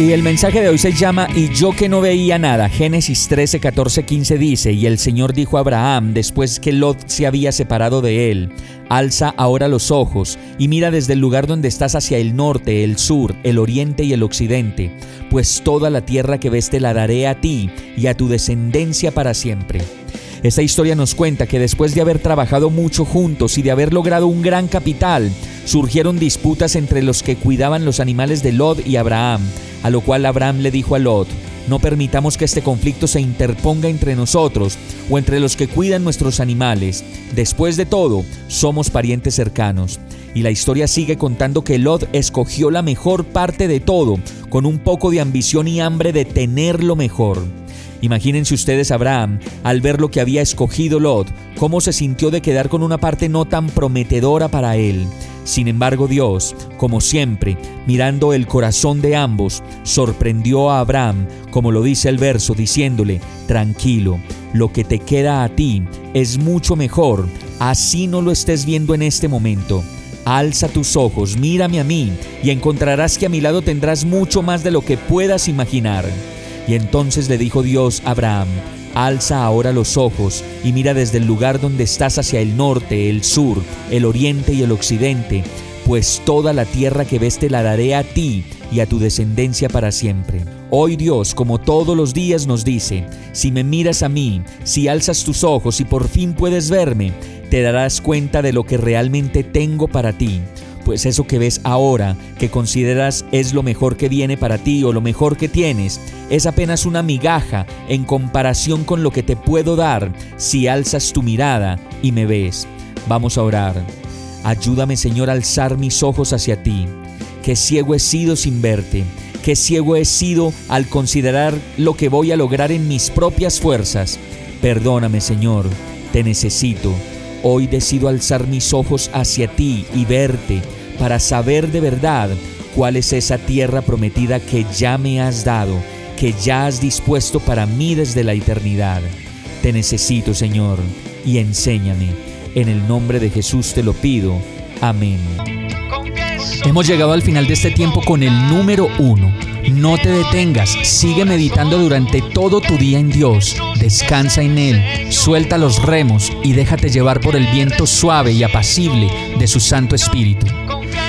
Y el mensaje de hoy se llama Y yo que no veía nada. Génesis 13, 14, 15 dice, Y el Señor dijo a Abraham, después que Lot se había separado de él, Alza ahora los ojos y mira desde el lugar donde estás hacia el norte, el sur, el oriente y el occidente, pues toda la tierra que ves te la daré a ti y a tu descendencia para siempre. Esta historia nos cuenta que después de haber trabajado mucho juntos y de haber logrado un gran capital, surgieron disputas entre los que cuidaban los animales de Lot y Abraham, a lo cual Abraham le dijo a Lot, no permitamos que este conflicto se interponga entre nosotros o entre los que cuidan nuestros animales. Después de todo, somos parientes cercanos. Y la historia sigue contando que Lot escogió la mejor parte de todo, con un poco de ambición y hambre de tener lo mejor. Imagínense ustedes Abraham, al ver lo que había escogido Lot, cómo se sintió de quedar con una parte no tan prometedora para él. Sin embargo, Dios, como siempre, mirando el corazón de ambos, sorprendió a Abraham, como lo dice el verso, diciéndole, tranquilo, lo que te queda a ti es mucho mejor, así no lo estés viendo en este momento. Alza tus ojos, mírame a mí, y encontrarás que a mi lado tendrás mucho más de lo que puedas imaginar. Y entonces le dijo Dios a Abraham, Alza ahora los ojos y mira desde el lugar donde estás hacia el norte, el sur, el oriente y el occidente, pues toda la tierra que ves te la daré a ti y a tu descendencia para siempre. Hoy Dios, como todos los días, nos dice, si me miras a mí, si alzas tus ojos y por fin puedes verme, te darás cuenta de lo que realmente tengo para ti pues eso que ves ahora, que consideras es lo mejor que viene para ti o lo mejor que tienes, es apenas una migaja en comparación con lo que te puedo dar si alzas tu mirada y me ves. Vamos a orar. Ayúdame Señor a alzar mis ojos hacia ti, que ciego he sido sin verte, que ciego he sido al considerar lo que voy a lograr en mis propias fuerzas. Perdóname Señor, te necesito. Hoy decido alzar mis ojos hacia ti y verte para saber de verdad cuál es esa tierra prometida que ya me has dado, que ya has dispuesto para mí desde la eternidad. Te necesito, Señor, y enséñame. En el nombre de Jesús te lo pido. Amén. Hemos llegado al final de este tiempo con el número uno. No te detengas, sigue meditando durante todo tu día en Dios, descansa en Él, suelta los remos y déjate llevar por el viento suave y apacible de su Santo Espíritu.